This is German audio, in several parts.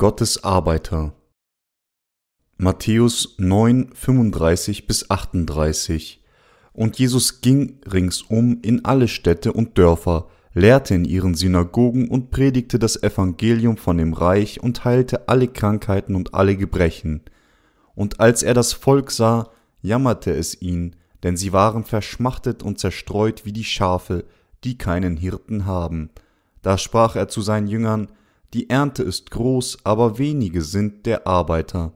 Gottes Arbeiter Matthäus 9, 35 bis 38 Und Jesus ging ringsum in alle Städte und Dörfer, lehrte in ihren Synagogen und predigte das Evangelium von dem Reich und heilte alle Krankheiten und alle Gebrechen. Und als er das Volk sah, jammerte es ihn, denn sie waren verschmachtet und zerstreut wie die Schafe, die keinen Hirten haben. Da sprach er zu seinen Jüngern, die Ernte ist groß, aber wenige sind der Arbeiter.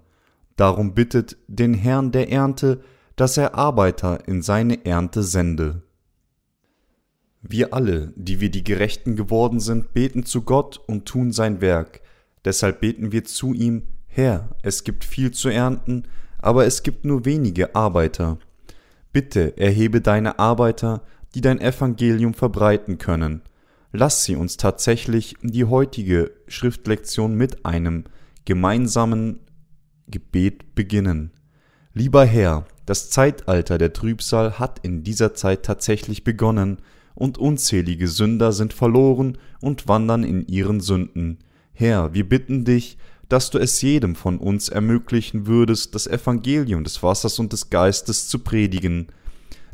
Darum bittet den Herrn der Ernte, dass er Arbeiter in seine Ernte sende. Wir alle, die wir die Gerechten geworden sind, beten zu Gott und tun sein Werk. Deshalb beten wir zu ihm, Herr, es gibt viel zu ernten, aber es gibt nur wenige Arbeiter. Bitte erhebe deine Arbeiter, die dein Evangelium verbreiten können. Lass sie uns tatsächlich die heutige Schriftlektion mit einem gemeinsamen Gebet beginnen. Lieber Herr, das Zeitalter der Trübsal hat in dieser Zeit tatsächlich begonnen, und unzählige Sünder sind verloren und wandern in ihren Sünden. Herr, wir bitten dich, dass du es jedem von uns ermöglichen würdest, das Evangelium des Wassers und des Geistes zu predigen,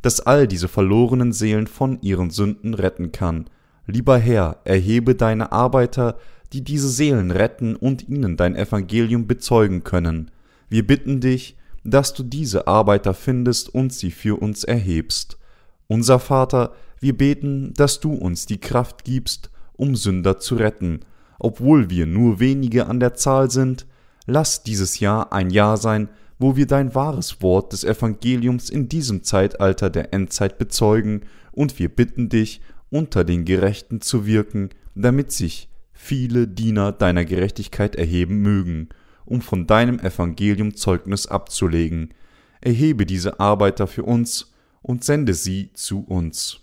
das all diese verlorenen Seelen von ihren Sünden retten kann, Lieber Herr, erhebe deine Arbeiter, die diese Seelen retten und ihnen dein Evangelium bezeugen können. Wir bitten dich, dass du diese Arbeiter findest und sie für uns erhebst. Unser Vater, wir beten, dass du uns die Kraft gibst, um Sünder zu retten. Obwohl wir nur wenige an der Zahl sind, lass dieses Jahr ein Jahr sein, wo wir dein wahres Wort des Evangeliums in diesem Zeitalter der Endzeit bezeugen, und wir bitten dich unter den Gerechten zu wirken, damit sich viele Diener deiner Gerechtigkeit erheben mögen, um von deinem Evangelium Zeugnis abzulegen. Erhebe diese Arbeiter für uns und sende sie zu uns.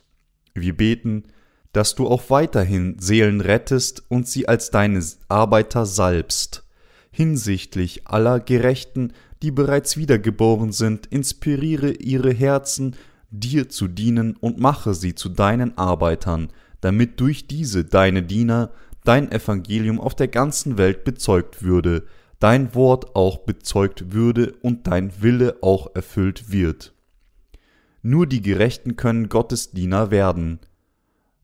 Wir beten, dass du auch weiterhin Seelen rettest und sie als deine Arbeiter salbst. Hinsichtlich aller Gerechten, die bereits wiedergeboren sind, inspiriere ihre Herzen dir zu dienen und mache sie zu deinen Arbeitern, damit durch diese deine Diener dein Evangelium auf der ganzen Welt bezeugt würde, dein Wort auch bezeugt würde und dein Wille auch erfüllt wird. Nur die Gerechten können Gottes Diener werden.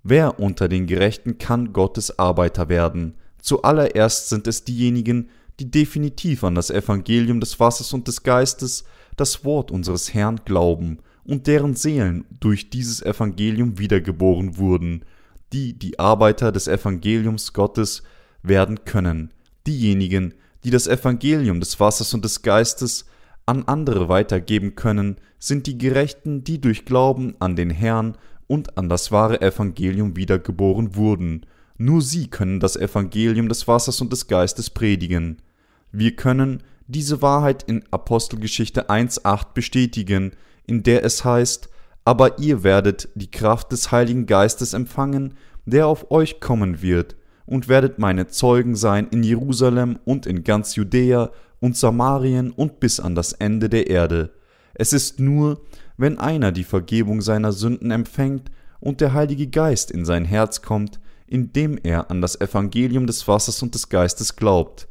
Wer unter den Gerechten kann Gottes Arbeiter werden? Zuallererst sind es diejenigen, die definitiv an das Evangelium des Wassers und des Geistes, das Wort unseres Herrn glauben und deren Seelen durch dieses Evangelium wiedergeboren wurden, die die Arbeiter des Evangeliums Gottes werden können, diejenigen, die das Evangelium des Wassers und des Geistes an andere weitergeben können, sind die Gerechten, die durch Glauben an den Herrn und an das wahre Evangelium wiedergeboren wurden. Nur sie können das Evangelium des Wassers und des Geistes predigen. Wir können diese Wahrheit in Apostelgeschichte 1.8 bestätigen, in der es heißt, aber ihr werdet die Kraft des Heiligen Geistes empfangen, der auf euch kommen wird, und werdet meine Zeugen sein in Jerusalem und in ganz Judäa und Samarien und bis an das Ende der Erde. Es ist nur, wenn einer die Vergebung seiner Sünden empfängt und der Heilige Geist in sein Herz kommt, indem er an das Evangelium des Wassers und des Geistes glaubt,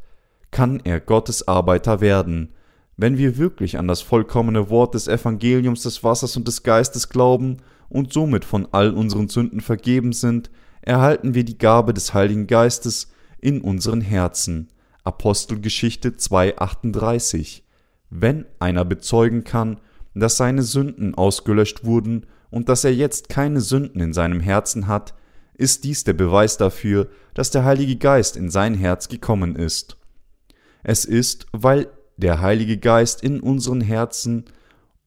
kann er Gottes Arbeiter werden, wenn wir wirklich an das vollkommene Wort des Evangeliums des Wassers und des Geistes glauben und somit von all unseren Sünden vergeben sind, erhalten wir die Gabe des Heiligen Geistes in unseren Herzen. Apostelgeschichte 2,38. Wenn einer bezeugen kann, dass seine Sünden ausgelöscht wurden und dass er jetzt keine Sünden in seinem Herzen hat, ist dies der Beweis dafür, dass der Heilige Geist in sein Herz gekommen ist. Es ist, weil der Heilige Geist in unseren Herzen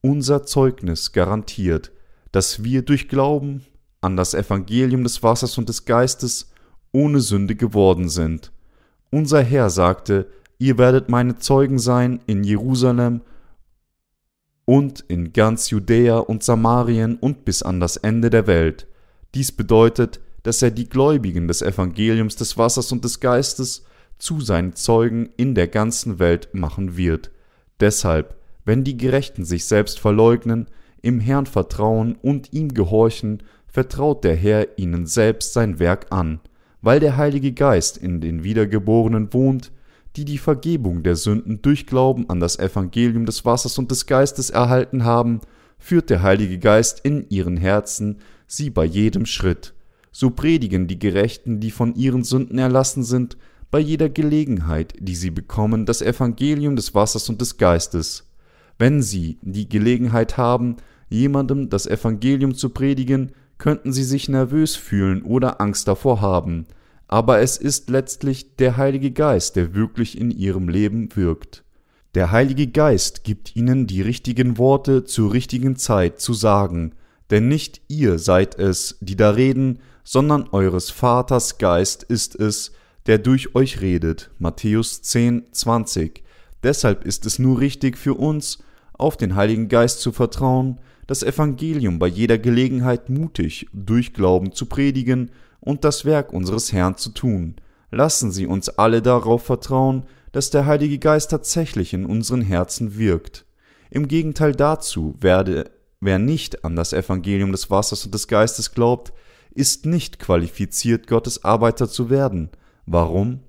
unser Zeugnis garantiert, dass wir durch Glauben an das Evangelium des Wassers und des Geistes ohne Sünde geworden sind. Unser Herr sagte, ihr werdet meine Zeugen sein in Jerusalem und in ganz Judäa und Samarien und bis an das Ende der Welt. Dies bedeutet, dass er die Gläubigen des Evangeliums des Wassers und des Geistes zu seinen Zeugen in der ganzen Welt machen wird. Deshalb, wenn die Gerechten sich selbst verleugnen, im Herrn vertrauen und ihm gehorchen, vertraut der Herr ihnen selbst sein Werk an. Weil der Heilige Geist in den Wiedergeborenen wohnt, die die Vergebung der Sünden durch Glauben an das Evangelium des Wassers und des Geistes erhalten haben, führt der Heilige Geist in ihren Herzen sie bei jedem Schritt. So predigen die Gerechten, die von ihren Sünden erlassen sind, bei jeder Gelegenheit, die sie bekommen, das Evangelium des Wassers und des Geistes. Wenn sie die Gelegenheit haben, jemandem das Evangelium zu predigen, könnten sie sich nervös fühlen oder Angst davor haben, aber es ist letztlich der Heilige Geist, der wirklich in ihrem Leben wirkt. Der Heilige Geist gibt ihnen die richtigen Worte zur richtigen Zeit zu sagen, denn nicht ihr seid es, die da reden, sondern eures Vaters Geist ist es, der durch euch redet. Matthäus 10, 20. Deshalb ist es nur richtig für uns, auf den Heiligen Geist zu vertrauen, das Evangelium bei jeder Gelegenheit mutig durch Glauben zu predigen und das Werk unseres Herrn zu tun. Lassen Sie uns alle darauf vertrauen, dass der Heilige Geist tatsächlich in unseren Herzen wirkt. Im Gegenteil dazu werde, wer nicht an das Evangelium des Wassers und des Geistes glaubt, ist nicht qualifiziert, Gottes Arbeiter zu werden. Warum?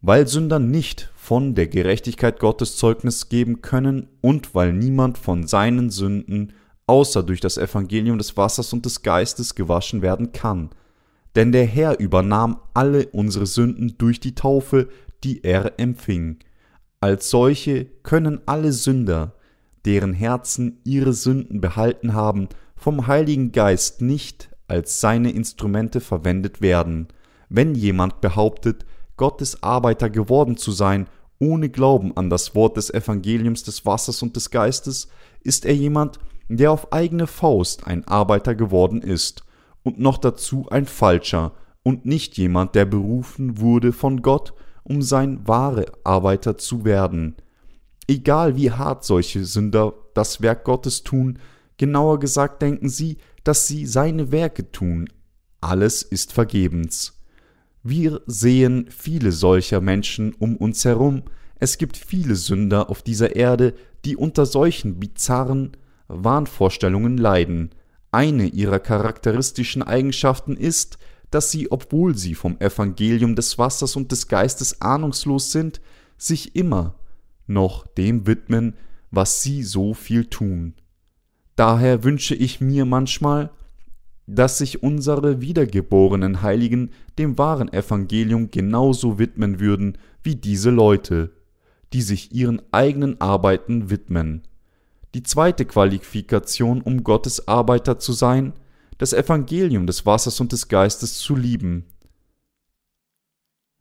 Weil Sünder nicht von der Gerechtigkeit Gottes Zeugnis geben können und weil niemand von seinen Sünden außer durch das Evangelium des Wassers und des Geistes gewaschen werden kann. Denn der Herr übernahm alle unsere Sünden durch die Taufe, die er empfing. Als solche können alle Sünder, deren Herzen ihre Sünden behalten haben, vom Heiligen Geist nicht als seine Instrumente verwendet werden. Wenn jemand behauptet, Gottes Arbeiter geworden zu sein, ohne Glauben an das Wort des Evangeliums des Wassers und des Geistes, ist er jemand, der auf eigene Faust ein Arbeiter geworden ist und noch dazu ein falscher und nicht jemand, der berufen wurde von Gott, um sein wahre Arbeiter zu werden. Egal wie hart solche Sünder das Werk Gottes tun, genauer gesagt denken sie, dass sie seine Werke tun. Alles ist vergebens. Wir sehen viele solcher Menschen um uns herum. Es gibt viele Sünder auf dieser Erde, die unter solchen bizarren Wahnvorstellungen leiden. Eine ihrer charakteristischen Eigenschaften ist, dass sie, obwohl sie vom Evangelium des Wassers und des Geistes ahnungslos sind, sich immer noch dem widmen, was sie so viel tun. Daher wünsche ich mir manchmal, dass sich unsere wiedergeborenen Heiligen dem wahren Evangelium genauso widmen würden wie diese Leute, die sich ihren eigenen Arbeiten widmen. Die zweite Qualifikation, um Gottes Arbeiter zu sein, das Evangelium des Wassers und des Geistes zu lieben.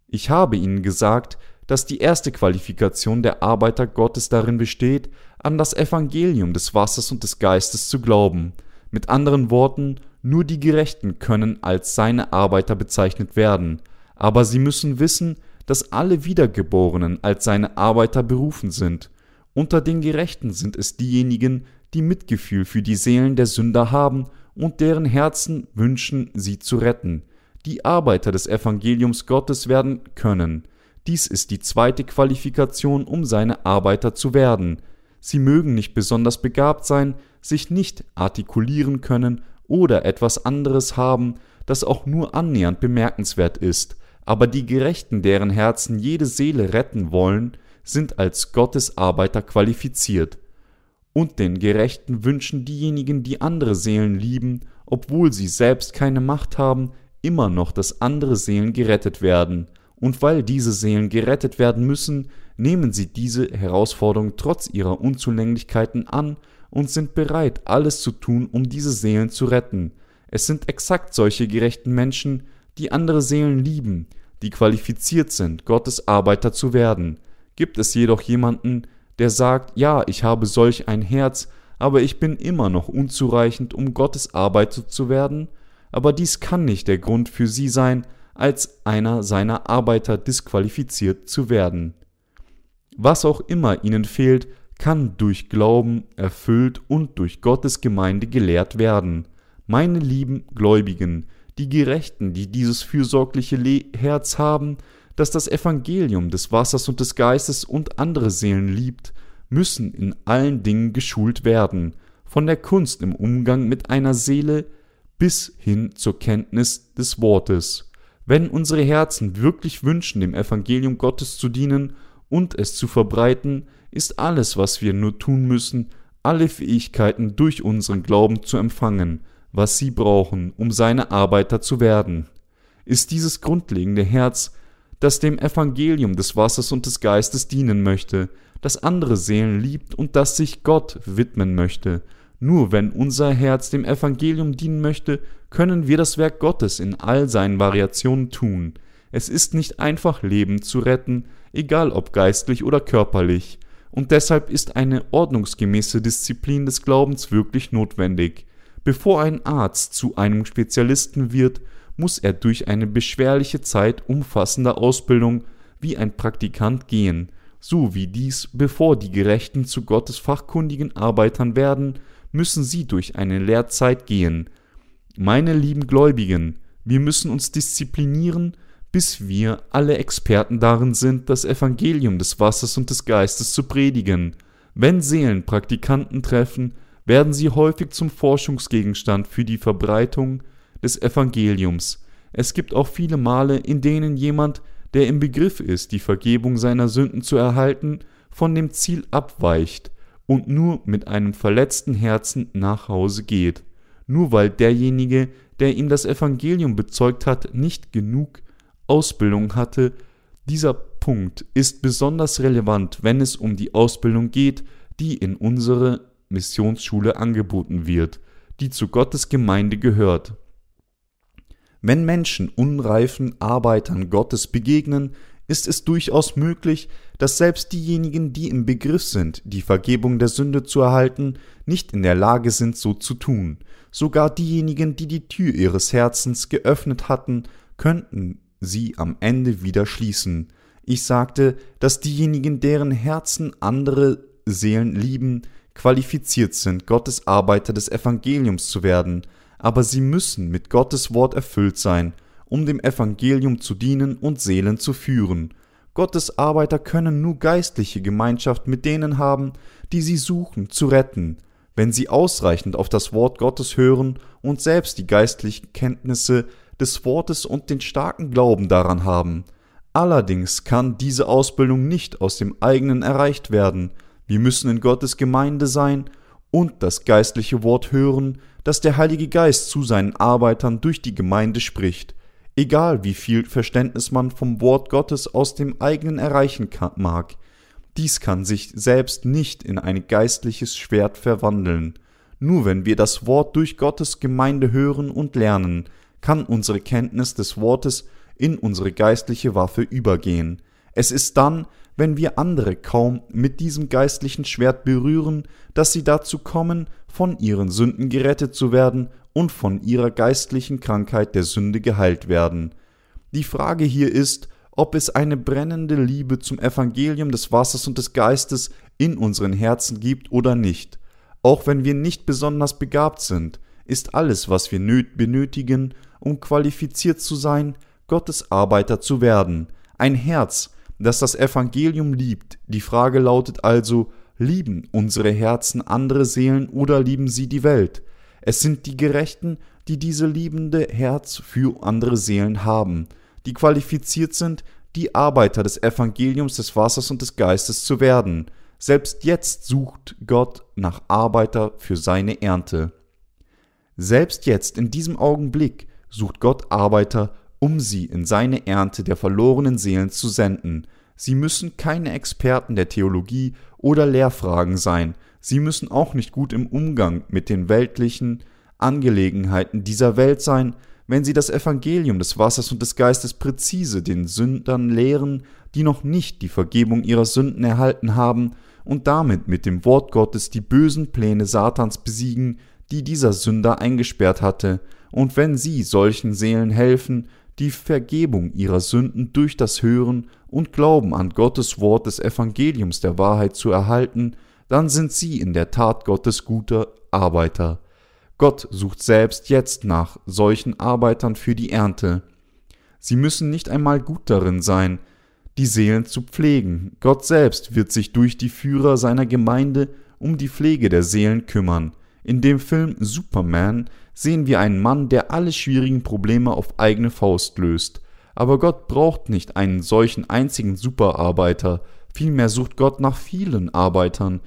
Ich habe Ihnen gesagt, dass die erste Qualifikation der Arbeiter Gottes darin besteht, an das Evangelium des Wassers und des Geistes zu glauben. Mit anderen Worten, nur die Gerechten können als seine Arbeiter bezeichnet werden, aber sie müssen wissen, dass alle Wiedergeborenen als seine Arbeiter berufen sind. Unter den Gerechten sind es diejenigen, die Mitgefühl für die Seelen der Sünder haben und deren Herzen wünschen, sie zu retten. Die Arbeiter des Evangeliums Gottes werden können. Dies ist die zweite Qualifikation, um seine Arbeiter zu werden. Sie mögen nicht besonders begabt sein, sich nicht artikulieren können oder etwas anderes haben, das auch nur annähernd bemerkenswert ist, aber die Gerechten, deren Herzen jede Seele retten wollen, sind als Gottes Arbeiter qualifiziert. Und den Gerechten wünschen diejenigen, die andere Seelen lieben, obwohl sie selbst keine Macht haben, immer noch, dass andere Seelen gerettet werden. Und weil diese Seelen gerettet werden müssen, nehmen sie diese Herausforderung trotz ihrer Unzulänglichkeiten an und sind bereit, alles zu tun, um diese Seelen zu retten. Es sind exakt solche gerechten Menschen, die andere Seelen lieben, die qualifiziert sind, Gottes Arbeiter zu werden. Gibt es jedoch jemanden, der sagt, ja, ich habe solch ein Herz, aber ich bin immer noch unzureichend, um Gottes Arbeiter zu werden, aber dies kann nicht der Grund für sie sein, als einer seiner Arbeiter disqualifiziert zu werden. Was auch immer ihnen fehlt, kann durch Glauben erfüllt und durch Gottes Gemeinde gelehrt werden. Meine lieben Gläubigen, die Gerechten, die dieses fürsorgliche Herz haben, das das Evangelium des Wassers und des Geistes und andere Seelen liebt, müssen in allen Dingen geschult werden, von der Kunst im Umgang mit einer Seele bis hin zur Kenntnis des Wortes. Wenn unsere Herzen wirklich wünschen, dem Evangelium Gottes zu dienen und es zu verbreiten, ist alles, was wir nur tun müssen, alle Fähigkeiten durch unseren Glauben zu empfangen, was sie brauchen, um seine Arbeiter zu werden. Ist dieses grundlegende Herz, das dem Evangelium des Wassers und des Geistes dienen möchte, das andere Seelen liebt und das sich Gott widmen möchte. Nur wenn unser Herz dem Evangelium dienen möchte, können wir das Werk Gottes in all seinen Variationen tun. Es ist nicht einfach, Leben zu retten, egal ob geistlich oder körperlich, und deshalb ist eine ordnungsgemäße Disziplin des Glaubens wirklich notwendig. Bevor ein Arzt zu einem Spezialisten wird, muss er durch eine beschwerliche Zeit umfassender Ausbildung wie ein Praktikant gehen, so wie dies, bevor die Gerechten zu Gottes fachkundigen Arbeitern werden, müssen sie durch eine Lehrzeit gehen. Meine lieben Gläubigen, wir müssen uns disziplinieren, bis wir alle Experten darin sind, das Evangelium des Wassers und des Geistes zu predigen. Wenn Seelen Praktikanten treffen, werden sie häufig zum Forschungsgegenstand für die Verbreitung des Evangeliums. Es gibt auch viele Male, in denen jemand, der im Begriff ist, die Vergebung seiner Sünden zu erhalten, von dem Ziel abweicht und nur mit einem verletzten Herzen nach Hause geht, nur weil derjenige, der ihm das Evangelium bezeugt hat, nicht genug Ausbildung hatte. Dieser Punkt ist besonders relevant, wenn es um die Ausbildung geht, die in unsere Missionsschule angeboten wird, die zu Gottes Gemeinde gehört. Wenn Menschen unreifen Arbeitern Gottes begegnen, ist es durchaus möglich, dass selbst diejenigen, die im Begriff sind, die Vergebung der Sünde zu erhalten, nicht in der Lage sind, so zu tun. Sogar diejenigen, die die Tür ihres Herzens geöffnet hatten, könnten sie am Ende wieder schließen. Ich sagte, dass diejenigen, deren Herzen andere Seelen lieben, qualifiziert sind, Gottes Arbeiter des Evangeliums zu werden, aber sie müssen mit Gottes Wort erfüllt sein, um dem Evangelium zu dienen und Seelen zu führen. Gottes Arbeiter können nur geistliche Gemeinschaft mit denen haben, die sie suchen zu retten, wenn sie ausreichend auf das Wort Gottes hören und selbst die geistlichen Kenntnisse des Wortes und den starken Glauben daran haben. Allerdings kann diese Ausbildung nicht aus dem eigenen erreicht werden. Wir müssen in Gottes Gemeinde sein und das geistliche Wort hören, dass der Heilige Geist zu seinen Arbeitern durch die Gemeinde spricht, egal wie viel Verständnis man vom Wort Gottes aus dem eigenen erreichen mag. Dies kann sich selbst nicht in ein geistliches Schwert verwandeln. Nur wenn wir das Wort durch Gottes Gemeinde hören und lernen, kann unsere Kenntnis des Wortes in unsere geistliche Waffe übergehen. Es ist dann, wenn wir andere kaum mit diesem geistlichen Schwert berühren, dass sie dazu kommen, von ihren Sünden gerettet zu werden und von ihrer geistlichen Krankheit der Sünde geheilt werden. Die Frage hier ist, ob es eine brennende Liebe zum Evangelium des Wassers und des Geistes in unseren Herzen gibt oder nicht. Auch wenn wir nicht besonders begabt sind, ist alles, was wir benötigen, um qualifiziert zu sein, Gottes Arbeiter zu werden, ein Herz, das das Evangelium liebt. Die Frage lautet also, lieben unsere Herzen andere Seelen oder lieben sie die Welt? Es sind die Gerechten, die diese liebende Herz für andere Seelen haben, die qualifiziert sind, die Arbeiter des Evangeliums des Wassers und des Geistes zu werden. Selbst jetzt sucht Gott nach Arbeiter für seine Ernte. Selbst jetzt, in diesem Augenblick, sucht Gott Arbeiter um sie in seine Ernte der verlorenen Seelen zu senden. Sie müssen keine Experten der Theologie oder Lehrfragen sein, sie müssen auch nicht gut im Umgang mit den weltlichen Angelegenheiten dieser Welt sein, wenn sie das Evangelium des Wassers und des Geistes präzise den Sündern lehren, die noch nicht die Vergebung ihrer Sünden erhalten haben und damit mit dem Wort Gottes die bösen Pläne Satans besiegen, die dieser Sünder eingesperrt hatte, und wenn sie solchen Seelen helfen, die Vergebung ihrer Sünden durch das Hören und Glauben an Gottes Wort des Evangeliums der Wahrheit zu erhalten, dann sind sie in der Tat Gottes guter Arbeiter. Gott sucht selbst jetzt nach solchen Arbeitern für die Ernte. Sie müssen nicht einmal gut darin sein, die Seelen zu pflegen. Gott selbst wird sich durch die Führer seiner Gemeinde um die Pflege der Seelen kümmern. In dem Film Superman sehen wir einen Mann, der alle schwierigen Probleme auf eigene Faust löst. Aber Gott braucht nicht einen solchen einzigen Superarbeiter, vielmehr sucht Gott nach vielen Arbeitern,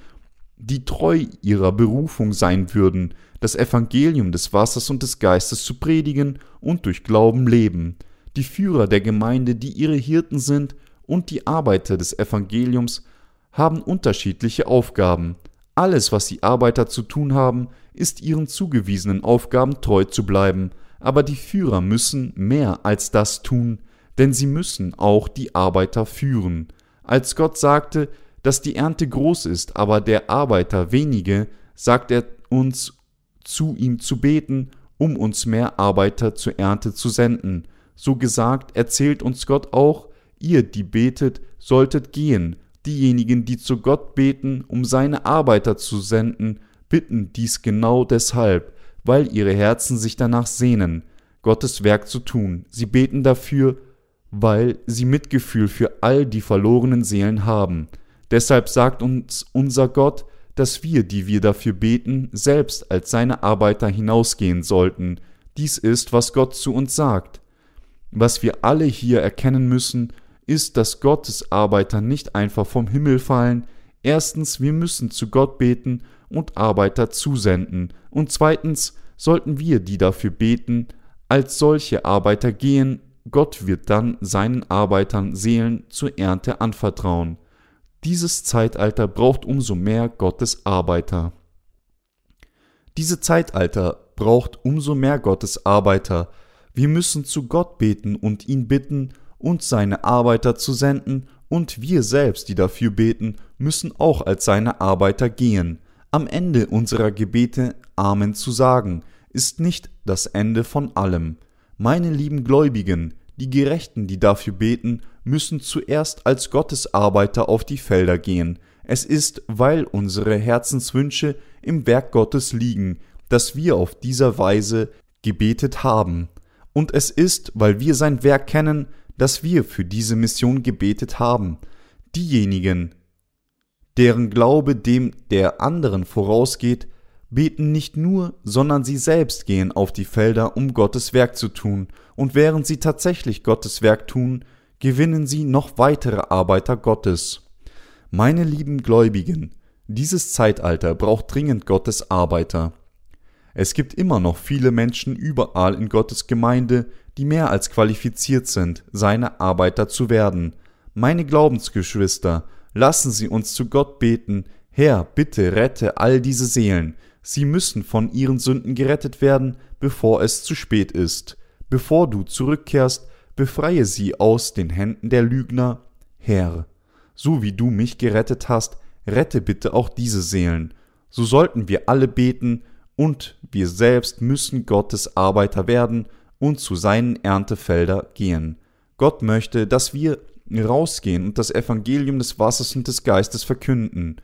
die treu ihrer Berufung sein würden, das Evangelium des Wassers und des Geistes zu predigen und durch Glauben leben, die Führer der Gemeinde, die ihre Hirten sind, und die Arbeiter des Evangeliums haben unterschiedliche Aufgaben. Alles, was die Arbeiter zu tun haben, ist ihren zugewiesenen Aufgaben treu zu bleiben, aber die Führer müssen mehr als das tun, denn sie müssen auch die Arbeiter führen. Als Gott sagte, dass die Ernte groß ist, aber der Arbeiter wenige, sagt er uns zu ihm zu beten, um uns mehr Arbeiter zur Ernte zu senden. So gesagt erzählt uns Gott auch, ihr, die betet, solltet gehen. Diejenigen, die zu Gott beten, um seine Arbeiter zu senden, bitten dies genau deshalb, weil ihre Herzen sich danach sehnen, Gottes Werk zu tun. Sie beten dafür, weil sie Mitgefühl für all die verlorenen Seelen haben. Deshalb sagt uns unser Gott, dass wir, die wir dafür beten, selbst als seine Arbeiter hinausgehen sollten. Dies ist, was Gott zu uns sagt. Was wir alle hier erkennen müssen, ist, dass Gottes Arbeiter nicht einfach vom Himmel fallen. Erstens, wir müssen zu Gott beten und Arbeiter zusenden. Und zweitens sollten wir, die dafür beten, als solche Arbeiter gehen. Gott wird dann seinen Arbeitern Seelen zur Ernte anvertrauen. Dieses Zeitalter braucht umso mehr Gottes Arbeiter. Diese Zeitalter braucht umso mehr Gottes Arbeiter. Wir müssen zu Gott beten und ihn bitten, uns seine Arbeiter zu senden, und wir selbst, die dafür beten, müssen auch als seine Arbeiter gehen. Am Ende unserer Gebete Amen zu sagen, ist nicht das Ende von allem. Meine lieben Gläubigen, die Gerechten, die dafür beten, müssen zuerst als Gottesarbeiter auf die Felder gehen. Es ist, weil unsere Herzenswünsche im Werk Gottes liegen, dass wir auf dieser Weise gebetet haben. Und es ist, weil wir sein Werk kennen, dass wir für diese Mission gebetet haben. Diejenigen, deren Glaube dem der anderen vorausgeht, beten nicht nur, sondern sie selbst gehen auf die Felder, um Gottes Werk zu tun, und während sie tatsächlich Gottes Werk tun, gewinnen sie noch weitere Arbeiter Gottes. Meine lieben Gläubigen, dieses Zeitalter braucht dringend Gottes Arbeiter. Es gibt immer noch viele Menschen überall in Gottes Gemeinde, die mehr als qualifiziert sind, seine Arbeiter zu werden. Meine Glaubensgeschwister, lassen Sie uns zu Gott beten, Herr, bitte rette all diese Seelen, Sie müssen von ihren Sünden gerettet werden, bevor es zu spät ist. Bevor du zurückkehrst, befreie sie aus den Händen der Lügner. Herr, so wie du mich gerettet hast, rette bitte auch diese Seelen. So sollten wir alle beten, und wir selbst müssen Gottes Arbeiter werden und zu seinen Erntefelder gehen. Gott möchte, dass wir rausgehen und das Evangelium des Wassers und des Geistes verkünden.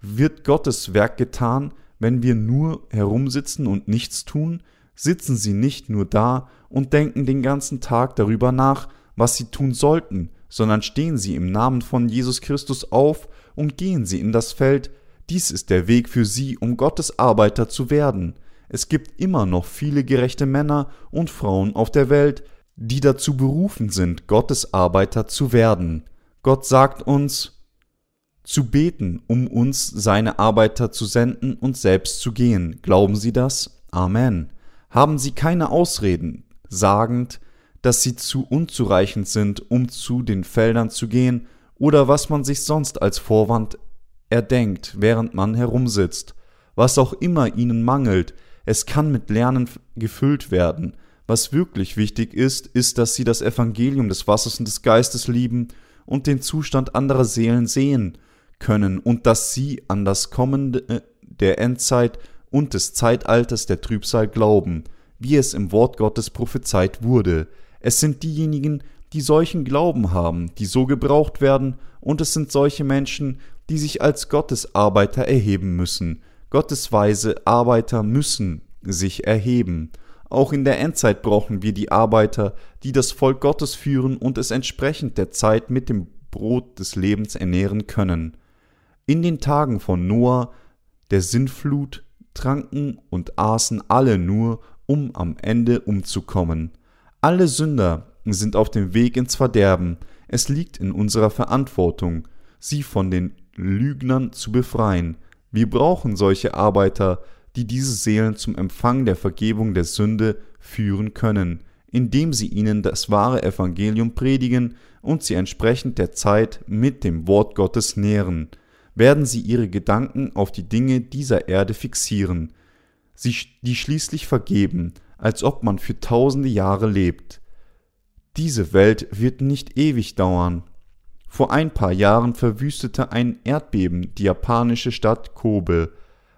Wird Gottes Werk getan, wenn wir nur herumsitzen und nichts tun, sitzen sie nicht nur da und denken den ganzen Tag darüber nach, was sie tun sollten, sondern stehen sie im Namen von Jesus Christus auf und gehen sie in das Feld, dies ist der Weg für sie, um Gottes Arbeiter zu werden. Es gibt immer noch viele gerechte Männer und Frauen auf der Welt, die dazu berufen sind, Gottes Arbeiter zu werden. Gott sagt uns, zu beten, um uns seine Arbeiter zu senden und selbst zu gehen. Glauben Sie das? Amen. Haben Sie keine Ausreden, sagend, dass Sie zu unzureichend sind, um zu den Feldern zu gehen, oder was man sich sonst als Vorwand erdenkt, während man herumsitzt. Was auch immer Ihnen mangelt, es kann mit Lernen gefüllt werden. Was wirklich wichtig ist, ist, dass Sie das Evangelium des Wassers und des Geistes lieben und den Zustand anderer Seelen sehen können und dass sie an das Kommen äh, der Endzeit und des Zeitalters der Trübsal glauben, wie es im Wort Gottes prophezeit wurde. Es sind diejenigen, die solchen Glauben haben, die so gebraucht werden, und es sind solche Menschen, die sich als Gottesarbeiter erheben müssen. Gottesweise Arbeiter müssen sich erheben. Auch in der Endzeit brauchen wir die Arbeiter, die das Volk Gottes führen und es entsprechend der Zeit mit dem Brot des Lebens ernähren können. In den Tagen von Noah, der Sintflut, tranken und aßen alle nur, um am Ende umzukommen. Alle Sünder sind auf dem Weg ins Verderben. Es liegt in unserer Verantwortung, sie von den Lügnern zu befreien. Wir brauchen solche Arbeiter, die diese Seelen zum Empfang der Vergebung der Sünde führen können, indem sie ihnen das wahre Evangelium predigen und sie entsprechend der Zeit mit dem Wort Gottes nähren, werden sie ihre Gedanken auf die Dinge dieser Erde fixieren, sie, die schließlich vergeben, als ob man für tausende Jahre lebt. Diese Welt wird nicht ewig dauern. Vor ein paar Jahren verwüstete ein Erdbeben die japanische Stadt Kobe.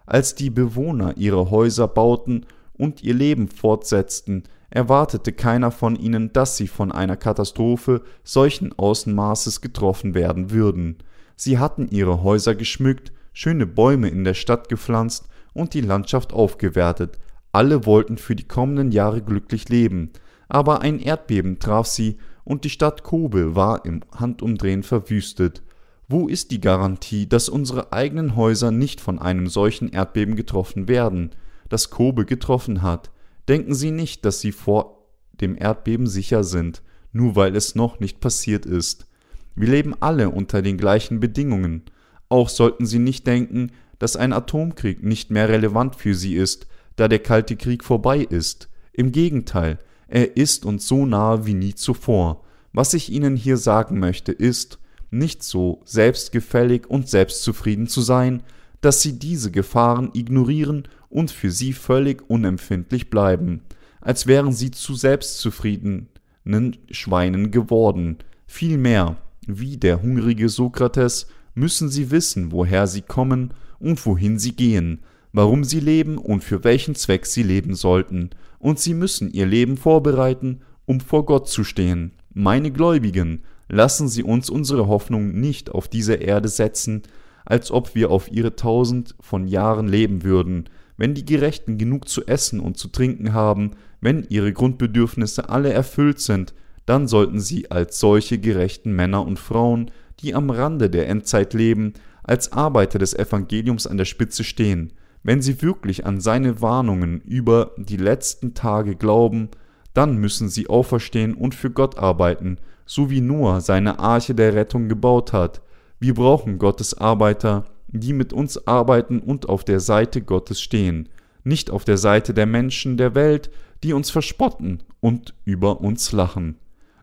Als die Bewohner ihre Häuser bauten und ihr Leben fortsetzten, erwartete keiner von ihnen, dass sie von einer Katastrophe solchen Außenmaßes getroffen werden würden. Sie hatten ihre Häuser geschmückt, schöne Bäume in der Stadt gepflanzt und die Landschaft aufgewertet. Alle wollten für die kommenden Jahre glücklich leben. Aber ein Erdbeben traf sie und die Stadt Kobe war im Handumdrehen verwüstet. Wo ist die Garantie, dass unsere eigenen Häuser nicht von einem solchen Erdbeben getroffen werden, das Kobe getroffen hat? Denken Sie nicht, dass Sie vor dem Erdbeben sicher sind, nur weil es noch nicht passiert ist. Wir leben alle unter den gleichen Bedingungen. Auch sollten Sie nicht denken, dass ein Atomkrieg nicht mehr relevant für Sie ist, da der Kalte Krieg vorbei ist. Im Gegenteil, er ist uns so nahe wie nie zuvor. Was ich Ihnen hier sagen möchte, ist, nicht so selbstgefällig und selbstzufrieden zu sein, dass Sie diese Gefahren ignorieren und für sie völlig unempfindlich bleiben, als wären sie zu selbstzufriedenen Schweinen geworden. Vielmehr, wie der hungrige Sokrates, müssen sie wissen, woher sie kommen und wohin sie gehen, warum sie leben und für welchen Zweck sie leben sollten, und sie müssen ihr Leben vorbereiten, um vor Gott zu stehen. Meine Gläubigen, lassen Sie uns unsere Hoffnung nicht auf diese Erde setzen, als ob wir auf ihre tausend von Jahren leben würden, wenn die Gerechten genug zu essen und zu trinken haben, wenn ihre Grundbedürfnisse alle erfüllt sind, dann sollten sie als solche gerechten Männer und Frauen, die am Rande der Endzeit leben, als Arbeiter des Evangeliums an der Spitze stehen, wenn sie wirklich an seine Warnungen über die letzten Tage glauben, dann müssen sie auferstehen und für Gott arbeiten, so wie Noah seine Arche der Rettung gebaut hat. Wir brauchen Gottes Arbeiter, die mit uns arbeiten und auf der Seite Gottes stehen, nicht auf der Seite der Menschen der Welt, die uns verspotten und über uns lachen.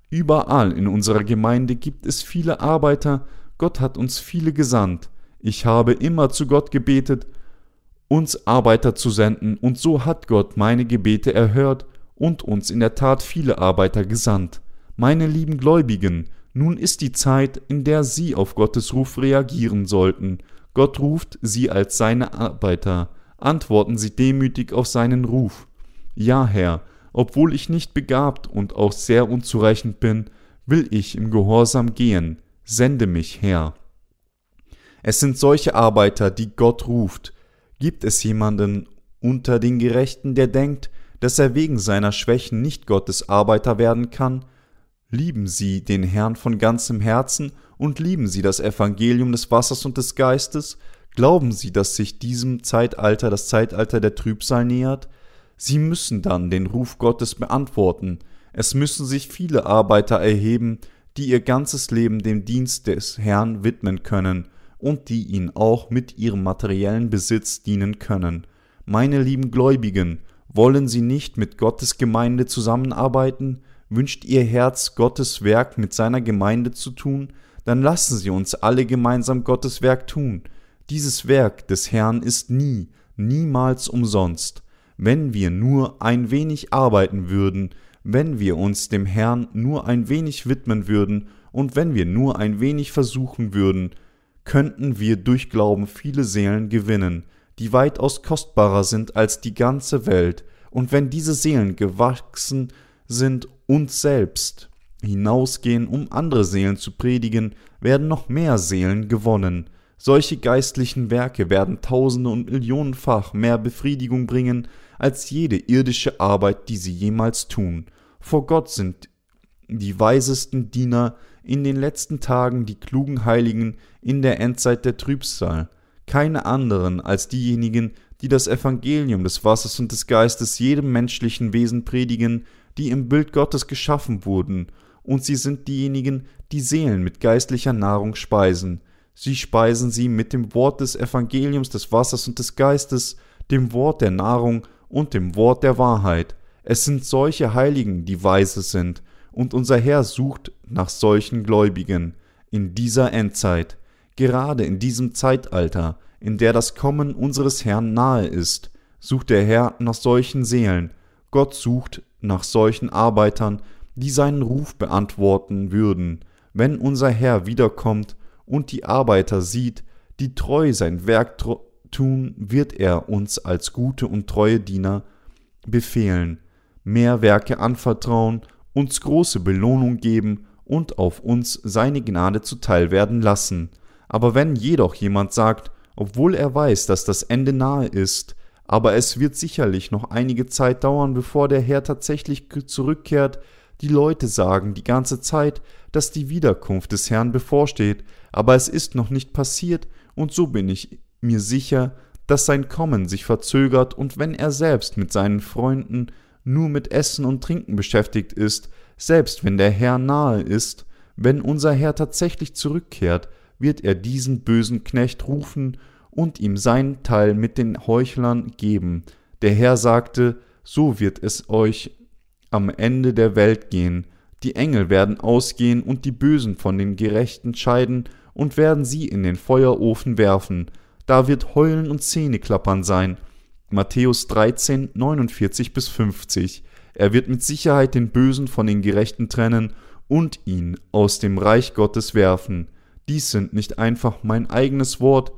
Überall in unserer Gemeinde gibt es viele Arbeiter, Gott hat uns viele gesandt. Ich habe immer zu Gott gebetet, uns Arbeiter zu senden, und so hat Gott meine Gebete erhört und uns in der Tat viele Arbeiter gesandt. Meine lieben Gläubigen, nun ist die Zeit, in der Sie auf Gottes Ruf reagieren sollten. Gott ruft Sie als seine Arbeiter. Antworten Sie demütig auf seinen Ruf. Ja, Herr, obwohl ich nicht begabt und auch sehr unzureichend bin, will ich im Gehorsam gehen. Sende mich, Herr. Es sind solche Arbeiter, die Gott ruft. Gibt es jemanden unter den Gerechten, der denkt, dass er wegen seiner Schwächen nicht Gottes Arbeiter werden kann? Lieben Sie den Herrn von ganzem Herzen und lieben Sie das Evangelium des Wassers und des Geistes? Glauben Sie, dass sich diesem Zeitalter das Zeitalter der Trübsal nähert? Sie müssen dann den Ruf Gottes beantworten. Es müssen sich viele Arbeiter erheben, die ihr ganzes Leben dem Dienst des Herrn widmen können und die ihn auch mit ihrem materiellen Besitz dienen können. Meine lieben Gläubigen, wollen Sie nicht mit Gottes Gemeinde zusammenarbeiten? Wünscht Ihr Herz, Gottes Werk mit seiner Gemeinde zu tun? Dann lassen Sie uns alle gemeinsam Gottes Werk tun. Dieses Werk des Herrn ist nie, niemals umsonst. Wenn wir nur ein wenig arbeiten würden, wenn wir uns dem Herrn nur ein wenig widmen würden und wenn wir nur ein wenig versuchen würden, könnten wir durch Glauben viele Seelen gewinnen, die weitaus kostbarer sind als die ganze Welt, und wenn diese Seelen gewachsen sind uns selbst hinausgehen, um andere Seelen zu predigen, werden noch mehr Seelen gewonnen. Solche geistlichen Werke werden tausende und millionenfach mehr Befriedigung bringen als jede irdische Arbeit, die sie jemals tun. Vor Gott sind die weisesten Diener in den letzten Tagen die klugen Heiligen in der Endzeit der Trübsal, keine anderen als diejenigen, die das Evangelium des Wassers und des Geistes jedem menschlichen Wesen predigen, die im Bild Gottes geschaffen wurden, und sie sind diejenigen, die Seelen mit geistlicher Nahrung speisen. Sie speisen sie mit dem Wort des Evangeliums des Wassers und des Geistes, dem Wort der Nahrung und dem Wort der Wahrheit. Es sind solche Heiligen, die weise sind, und unser Herr sucht nach solchen Gläubigen in dieser Endzeit, gerade in diesem Zeitalter, in der das Kommen unseres Herrn nahe ist, sucht der Herr nach solchen Seelen, Gott sucht nach solchen Arbeitern, die seinen Ruf beantworten würden, wenn unser Herr wiederkommt und die Arbeiter sieht, die treu sein Werk tun, wird er uns als gute und treue Diener befehlen, mehr Werke anvertrauen, uns große Belohnung geben und auf uns seine Gnade zuteil werden lassen. Aber wenn jedoch jemand sagt, obwohl er weiß, dass das Ende nahe ist, aber es wird sicherlich noch einige Zeit dauern, bevor der Herr tatsächlich zurückkehrt, die Leute sagen die ganze Zeit, dass die Wiederkunft des Herrn bevorsteht, aber es ist noch nicht passiert, und so bin ich mir sicher, dass sein Kommen sich verzögert, und wenn er selbst mit seinen Freunden nur mit Essen und Trinken beschäftigt ist, selbst wenn der Herr nahe ist, wenn unser Herr tatsächlich zurückkehrt, wird er diesen bösen Knecht rufen und ihm seinen Teil mit den Heuchlern geben. Der Herr sagte, so wird es euch am Ende der Welt gehen. Die Engel werden ausgehen und die Bösen von den Gerechten scheiden und werden sie in den Feuerofen werfen. Da wird Heulen und Zähneklappern sein. Matthäus 13, 49 bis 50. Er wird mit Sicherheit den Bösen von den Gerechten trennen und ihn aus dem Reich Gottes werfen. Dies sind nicht einfach mein eigenes Wort,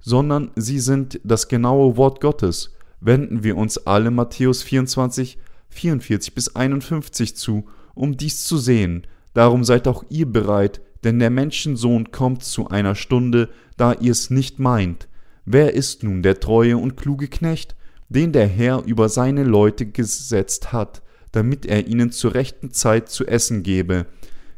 sondern sie sind das genaue Wort Gottes. Wenden wir uns alle Matthäus 24, 44 bis 51 zu, um dies zu sehen. Darum seid auch ihr bereit, denn der Menschensohn kommt zu einer Stunde, da ihr es nicht meint. Wer ist nun der treue und kluge Knecht, den der Herr über seine Leute gesetzt hat, damit er ihnen zur rechten Zeit zu essen gebe?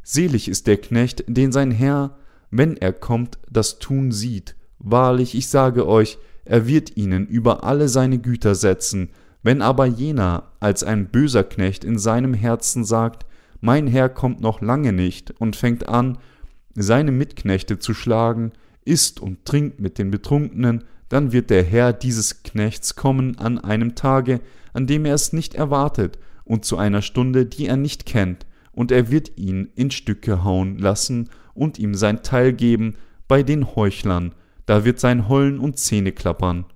Selig ist der Knecht, den sein Herr, wenn er kommt, das Tun sieht. Wahrlich, ich sage euch, er wird ihnen über alle seine Güter setzen. Wenn aber jener als ein böser Knecht in seinem Herzen sagt, mein Herr kommt noch lange nicht, und fängt an, seine Mitknechte zu schlagen, isst und trinkt mit den Betrunkenen, dann wird der Herr dieses Knechts kommen an einem Tage, an dem er es nicht erwartet, und zu einer Stunde, die er nicht kennt, und er wird ihn in Stücke hauen lassen und ihm sein Teil geben bei den Heuchlern, da wird sein Heulen und Zähne klappern.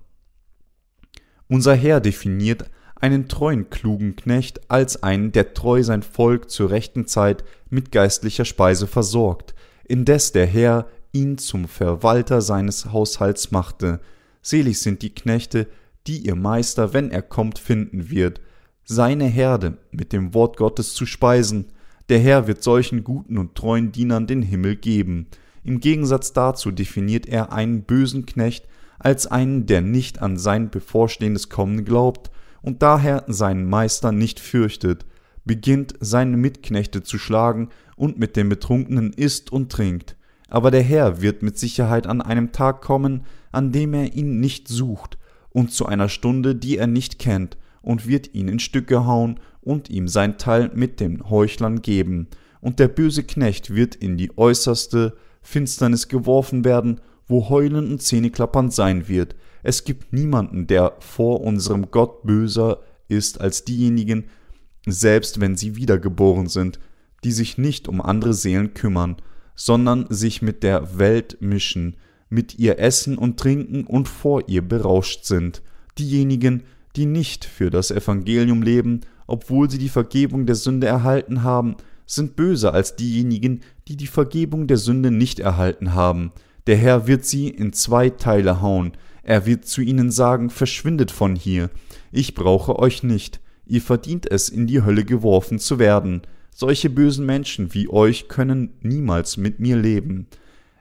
Unser Herr definiert einen treuen, klugen Knecht als einen, der treu sein Volk zur rechten Zeit mit geistlicher Speise versorgt, indes der Herr ihn zum Verwalter seines Haushalts machte. Selig sind die Knechte, die ihr Meister, wenn er kommt, finden wird, seine Herde mit dem Wort Gottes zu speisen. Der Herr wird solchen guten und treuen Dienern den Himmel geben. Im Gegensatz dazu definiert er einen bösen Knecht als einen, der nicht an sein bevorstehendes Kommen glaubt und daher seinen Meister nicht fürchtet, beginnt seine Mitknechte zu schlagen und mit den Betrunkenen isst und trinkt. Aber der Herr wird mit Sicherheit an einem Tag kommen, an dem er ihn nicht sucht, und zu einer Stunde, die er nicht kennt, und wird ihn in Stücke hauen und ihm sein Teil mit den Heuchlern geben, und der böse Knecht wird in die äußerste Finsternis geworfen werden, wo Heulen und Zähneklappern sein wird. Es gibt niemanden, der vor unserem Gott böser ist als diejenigen, selbst wenn sie wiedergeboren sind, die sich nicht um andere Seelen kümmern, sondern sich mit der Welt mischen, mit ihr essen und trinken und vor ihr berauscht sind. Diejenigen, die nicht für das Evangelium leben, obwohl sie die Vergebung der Sünde erhalten haben, sind böser als diejenigen, die die Vergebung der Sünde nicht erhalten haben. Der Herr wird sie in zwei Teile hauen. Er wird zu ihnen sagen, verschwindet von hier. Ich brauche euch nicht. Ihr verdient es, in die Hölle geworfen zu werden. Solche bösen Menschen wie euch können niemals mit mir leben.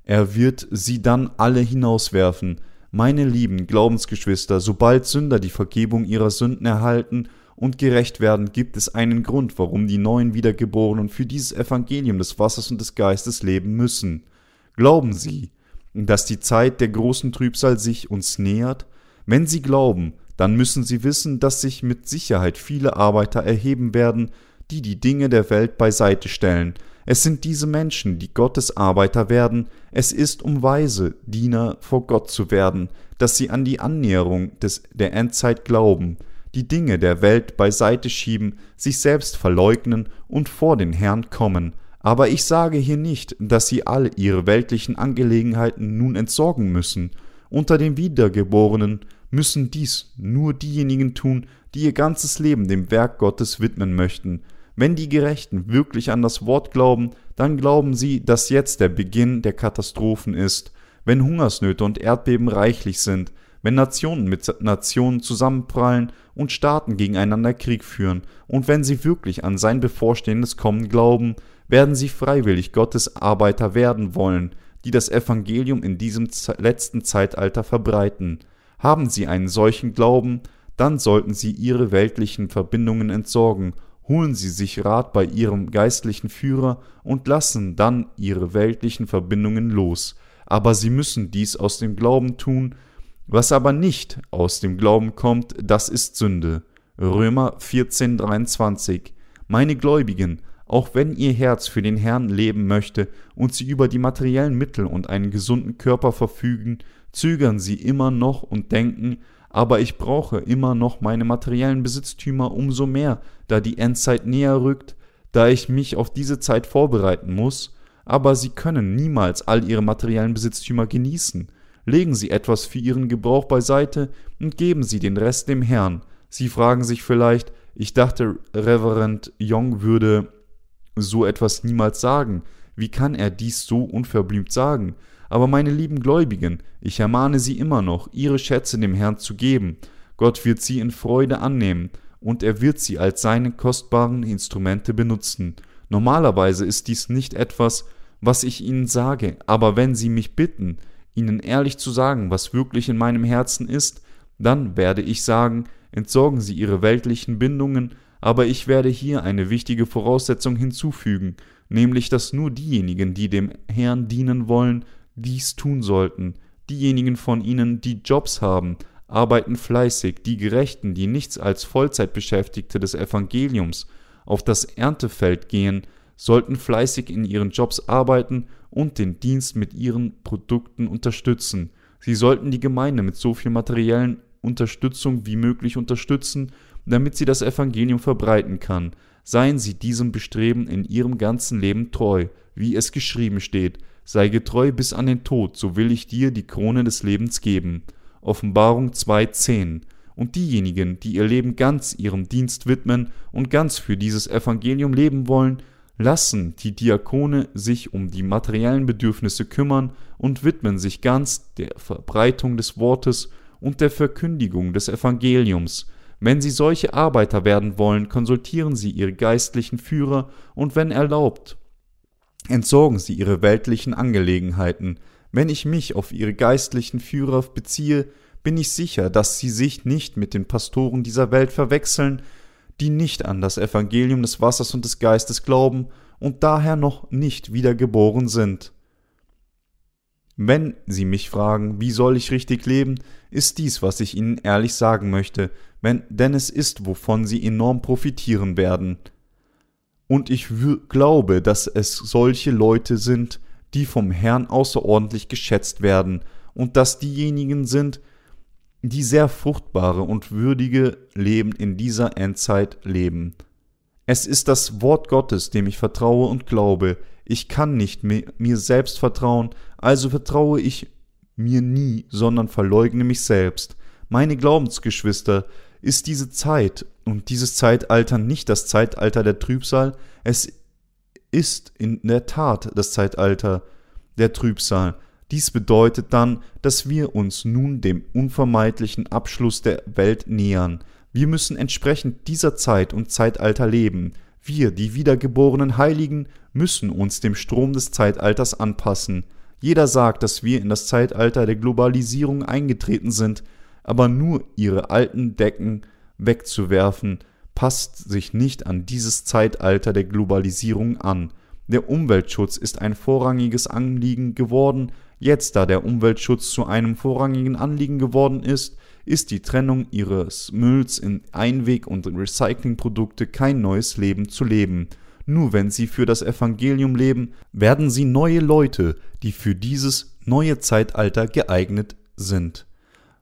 Er wird sie dann alle hinauswerfen. Meine lieben Glaubensgeschwister, sobald Sünder die Vergebung ihrer Sünden erhalten und gerecht werden, gibt es einen Grund, warum die neuen Wiedergeborenen für dieses Evangelium des Wassers und des Geistes leben müssen. Glauben Sie, dass die Zeit der großen Trübsal sich uns nähert? Wenn Sie glauben, dann müssen Sie wissen, dass sich mit Sicherheit viele Arbeiter erheben werden, die die Dinge der Welt beiseite stellen. Es sind diese Menschen, die Gottes Arbeiter werden. Es ist um weise Diener vor Gott zu werden, dass sie an die Annäherung des, der Endzeit glauben, die Dinge der Welt beiseite schieben, sich selbst verleugnen und vor den Herrn kommen. Aber ich sage hier nicht, dass sie all ihre weltlichen Angelegenheiten nun entsorgen müssen. Unter den Wiedergeborenen müssen dies nur diejenigen tun, die ihr ganzes Leben dem Werk Gottes widmen möchten. Wenn die Gerechten wirklich an das Wort glauben, dann glauben sie, dass jetzt der Beginn der Katastrophen ist, wenn Hungersnöte und Erdbeben reichlich sind, wenn Nationen mit Nationen zusammenprallen und Staaten gegeneinander Krieg führen, und wenn sie wirklich an sein bevorstehendes Kommen glauben, werden sie freiwillig Gottes Arbeiter werden wollen, die das Evangelium in diesem letzten Zeitalter verbreiten. Haben sie einen solchen Glauben, dann sollten sie ihre weltlichen Verbindungen entsorgen, holen sie sich Rat bei ihrem geistlichen Führer und lassen dann ihre weltlichen Verbindungen los. Aber sie müssen dies aus dem Glauben tun, was aber nicht aus dem Glauben kommt, das ist Sünde. Römer 14,23 Meine Gläubigen, auch wenn ihr Herz für den Herrn leben möchte und sie über die materiellen Mittel und einen gesunden Körper verfügen, zögern sie immer noch und denken, aber ich brauche immer noch meine materiellen Besitztümer umso mehr, da die Endzeit näher rückt, da ich mich auf diese Zeit vorbereiten muss, aber sie können niemals all ihre materiellen Besitztümer genießen, legen Sie etwas für Ihren Gebrauch beiseite und geben Sie den Rest dem Herrn. Sie fragen sich vielleicht, ich dachte, Reverend Young würde so etwas niemals sagen. Wie kann er dies so unverblümt sagen? Aber meine lieben Gläubigen, ich ermahne Sie immer noch, Ihre Schätze dem Herrn zu geben. Gott wird sie in Freude annehmen, und er wird sie als seine kostbaren Instrumente benutzen. Normalerweise ist dies nicht etwas, was ich Ihnen sage, aber wenn Sie mich bitten, Ihnen ehrlich zu sagen, was wirklich in meinem Herzen ist, dann werde ich sagen, entsorgen Sie Ihre weltlichen Bindungen, aber ich werde hier eine wichtige Voraussetzung hinzufügen, nämlich dass nur diejenigen, die dem Herrn dienen wollen, dies tun sollten. Diejenigen von ihnen, die Jobs haben, arbeiten fleißig, die Gerechten, die nichts als Vollzeitbeschäftigte des Evangeliums auf das Erntefeld gehen, sollten fleißig in ihren Jobs arbeiten und den Dienst mit ihren Produkten unterstützen. Sie sollten die Gemeinde mit so viel materiellen Unterstützung wie möglich unterstützen, damit sie das Evangelium verbreiten kann. Seien Sie diesem Bestreben in Ihrem ganzen Leben treu, wie es geschrieben steht. Sei getreu bis an den Tod, so will ich dir die Krone des Lebens geben. Offenbarung 2,10 Und diejenigen, die ihr Leben ganz ihrem Dienst widmen und ganz für dieses Evangelium leben wollen, lassen die Diakone sich um die materiellen Bedürfnisse kümmern und widmen sich ganz der Verbreitung des Wortes und der Verkündigung des Evangeliums. Wenn Sie solche Arbeiter werden wollen, konsultieren Sie Ihre geistlichen Führer und wenn erlaubt, entsorgen Sie Ihre weltlichen Angelegenheiten. Wenn ich mich auf Ihre geistlichen Führer beziehe, bin ich sicher, dass Sie sich nicht mit den Pastoren dieser Welt verwechseln, die nicht an das Evangelium des Wassers und des Geistes glauben und daher noch nicht wiedergeboren sind. Wenn Sie mich fragen, wie soll ich richtig leben, ist dies, was ich Ihnen ehrlich sagen möchte, wenn, denn es ist, wovon Sie enorm profitieren werden. Und ich glaube, dass es solche Leute sind, die vom Herrn außerordentlich geschätzt werden, und dass diejenigen sind, die sehr fruchtbare und würdige Leben in dieser Endzeit leben. Es ist das Wort Gottes, dem ich vertraue und glaube. Ich kann nicht mir selbst vertrauen, also vertraue ich mir nie, sondern verleugne mich selbst. Meine Glaubensgeschwister, ist diese Zeit und dieses Zeitalter nicht das Zeitalter der Trübsal, es ist in der Tat das Zeitalter der Trübsal. Dies bedeutet dann, dass wir uns nun dem unvermeidlichen Abschluss der Welt nähern. Wir müssen entsprechend dieser Zeit und Zeitalter leben. Wir, die wiedergeborenen Heiligen, müssen uns dem Strom des Zeitalters anpassen. Jeder sagt, dass wir in das Zeitalter der Globalisierung eingetreten sind, aber nur ihre alten Decken wegzuwerfen, passt sich nicht an dieses Zeitalter der Globalisierung an. Der Umweltschutz ist ein vorrangiges Anliegen geworden, Jetzt, da der Umweltschutz zu einem vorrangigen Anliegen geworden ist, ist die Trennung ihres Mülls in Einweg- und Recyclingprodukte kein neues Leben zu leben. Nur wenn sie für das Evangelium leben, werden sie neue Leute, die für dieses neue Zeitalter geeignet sind.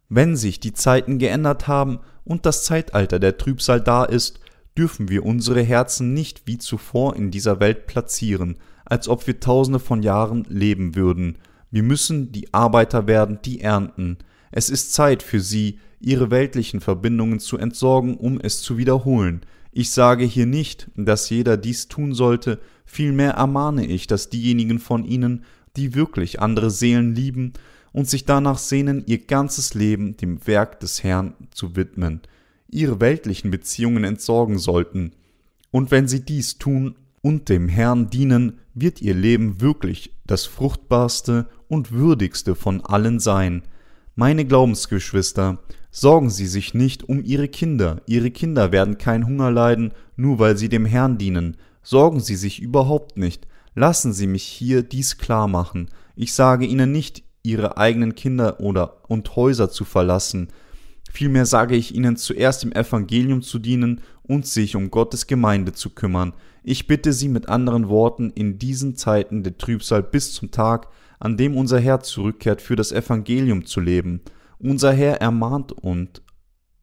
Wenn sich die Zeiten geändert haben und das Zeitalter der Trübsal da ist, dürfen wir unsere Herzen nicht wie zuvor in dieser Welt platzieren, als ob wir tausende von Jahren leben würden. Wir müssen die Arbeiter werden, die ernten. Es ist Zeit für sie, ihre weltlichen Verbindungen zu entsorgen, um es zu wiederholen. Ich sage hier nicht, dass jeder dies tun sollte, vielmehr ermahne ich, dass diejenigen von ihnen, die wirklich andere Seelen lieben und sich danach sehnen, ihr ganzes Leben dem Werk des Herrn zu widmen, ihre weltlichen Beziehungen entsorgen sollten. Und wenn sie dies tun und dem Herrn dienen, wird ihr Leben wirklich das fruchtbarste und würdigste von allen sein. Meine Glaubensgeschwister, sorgen Sie sich nicht um Ihre Kinder, Ihre Kinder werden kein Hunger leiden, nur weil sie dem Herrn dienen, sorgen Sie sich überhaupt nicht, lassen Sie mich hier dies klar machen, ich sage Ihnen nicht, Ihre eigenen Kinder oder und Häuser zu verlassen, Vielmehr sage ich ihnen zuerst im Evangelium zu dienen und sich um Gottes Gemeinde zu kümmern. Ich bitte sie mit anderen Worten in diesen Zeiten der Trübsal bis zum Tag, an dem unser Herr zurückkehrt, für das Evangelium zu leben. Unser Herr ermahnt und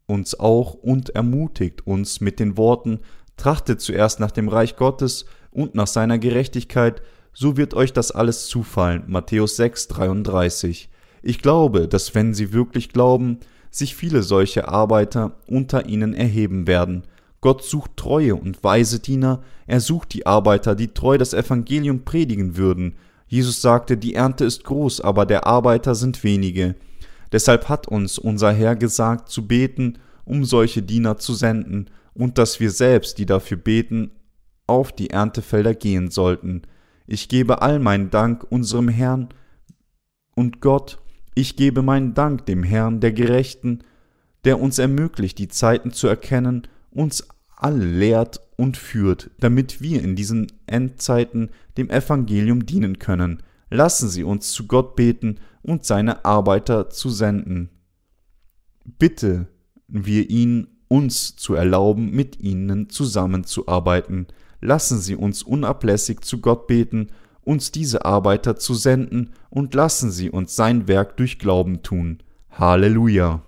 uns auch und ermutigt uns mit den Worten Trachtet zuerst nach dem Reich Gottes und nach seiner Gerechtigkeit, so wird euch das alles zufallen. Matthäus 6, 33. Ich glaube, dass wenn sie wirklich glauben, sich viele solche Arbeiter unter ihnen erheben werden. Gott sucht treue und weise Diener, er sucht die Arbeiter, die treu das Evangelium predigen würden. Jesus sagte, die Ernte ist groß, aber der Arbeiter sind wenige. Deshalb hat uns unser Herr gesagt, zu beten, um solche Diener zu senden, und dass wir selbst, die dafür beten, auf die Erntefelder gehen sollten. Ich gebe all meinen Dank unserem Herrn und Gott ich gebe meinen Dank dem Herrn der Gerechten, der uns ermöglicht, die Zeiten zu erkennen, uns alle lehrt und führt, damit wir in diesen Endzeiten dem Evangelium dienen können. Lassen Sie uns zu Gott beten und seine Arbeiter zu senden. Bitte wir ihn, uns zu erlauben, mit ihnen zusammenzuarbeiten. Lassen Sie uns unablässig zu Gott beten uns diese Arbeiter zu senden, und lassen sie uns sein Werk durch Glauben tun. Halleluja.